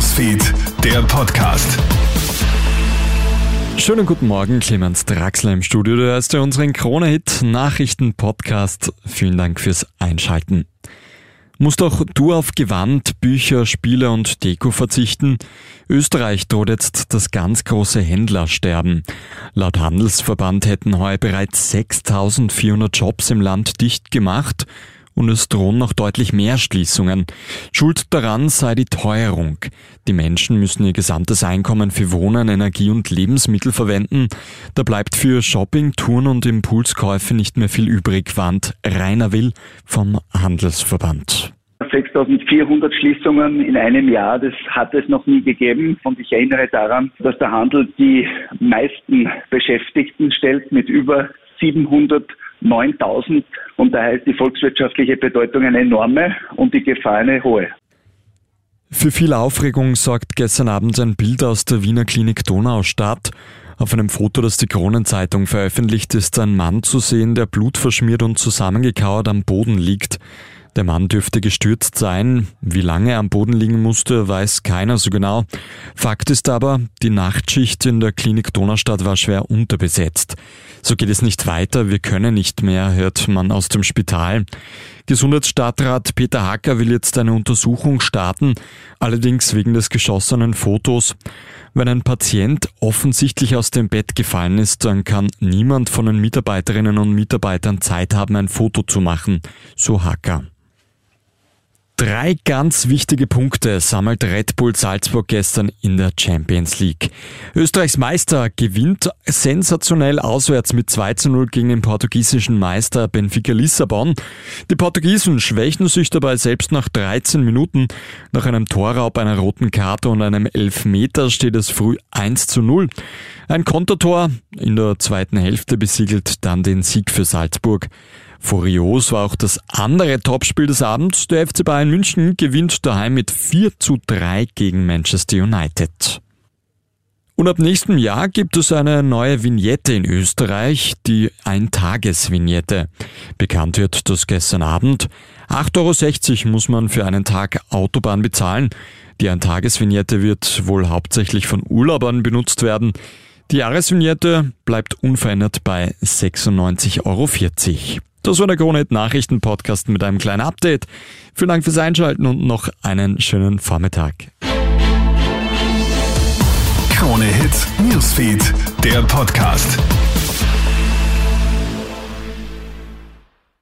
Newsfeed, der Podcast. Schönen guten Morgen, Clemens Draxler im Studio. Du hörst ja unseren Krone-Hit Nachrichten-Podcast. Vielen Dank fürs Einschalten. Musst auch du auf Gewand, Bücher, Spiele und Deko verzichten? Österreich droht jetzt das ganz große Händlersterben. Laut Handelsverband hätten heuer bereits 6400 Jobs im Land dicht gemacht und es drohen noch deutlich mehr Schließungen. Schuld daran sei die Teuerung. Die Menschen müssen ihr gesamtes Einkommen für Wohnen, Energie und Lebensmittel verwenden. Da bleibt für Shopping, Touren und Impulskäufe nicht mehr viel übrig, warnt Rainer Will vom Handelsverband. 6400 Schließungen in einem Jahr, das hat es noch nie gegeben. Und ich erinnere daran, dass der Handel die meisten Beschäftigten stellt mit über 700 9000 und daher ist die volkswirtschaftliche Bedeutung eine enorme und die Gefahr eine hohe. Für viel Aufregung sorgt gestern Abend ein Bild aus der Wiener Klinik Donaustadt. Auf einem Foto, das die Kronenzeitung veröffentlicht, ist ein Mann zu sehen, der blutverschmiert und zusammengekauert am Boden liegt. Der Mann dürfte gestürzt sein. Wie lange er am Boden liegen musste, weiß keiner so genau. Fakt ist aber, die Nachtschicht in der Klinik Donaustadt war schwer unterbesetzt. So geht es nicht weiter, wir können nicht mehr, hört man aus dem Spital. Gesundheitsstadtrat Peter Hacker will jetzt eine Untersuchung starten, allerdings wegen des geschossenen Fotos. Wenn ein Patient offensichtlich aus dem Bett gefallen ist, dann kann niemand von den Mitarbeiterinnen und Mitarbeitern Zeit haben, ein Foto zu machen, so Hacker. Drei ganz wichtige Punkte sammelt Red Bull Salzburg gestern in der Champions League. Österreichs Meister gewinnt sensationell auswärts mit 2 zu 0 gegen den portugiesischen Meister Benfica Lissabon. Die Portugiesen schwächen sich dabei selbst nach 13 Minuten. Nach einem Torraub, einer roten Karte und einem Elfmeter steht es früh 1 zu 0. Ein Kontertor in der zweiten Hälfte besiegelt dann den Sieg für Salzburg. Furios war auch das andere Topspiel des Abends. Der FC Bayern München gewinnt daheim mit 4 zu 3 gegen Manchester United. Und ab nächstem Jahr gibt es eine neue Vignette in Österreich, die Eintages-Vignette. Bekannt wird das gestern Abend. 8,60 Euro muss man für einen Tag Autobahn bezahlen. Die Eintages-Vignette wird wohl hauptsächlich von Urlaubern benutzt werden. Die Jahresvignette bleibt unverändert bei 96,40 Euro. Das war der Kronet Nachrichten Podcast mit einem kleinen Update. Vielen Dank fürs Einschalten und noch einen schönen Vormittag. Krone Hits, Newsfeed, der Podcast.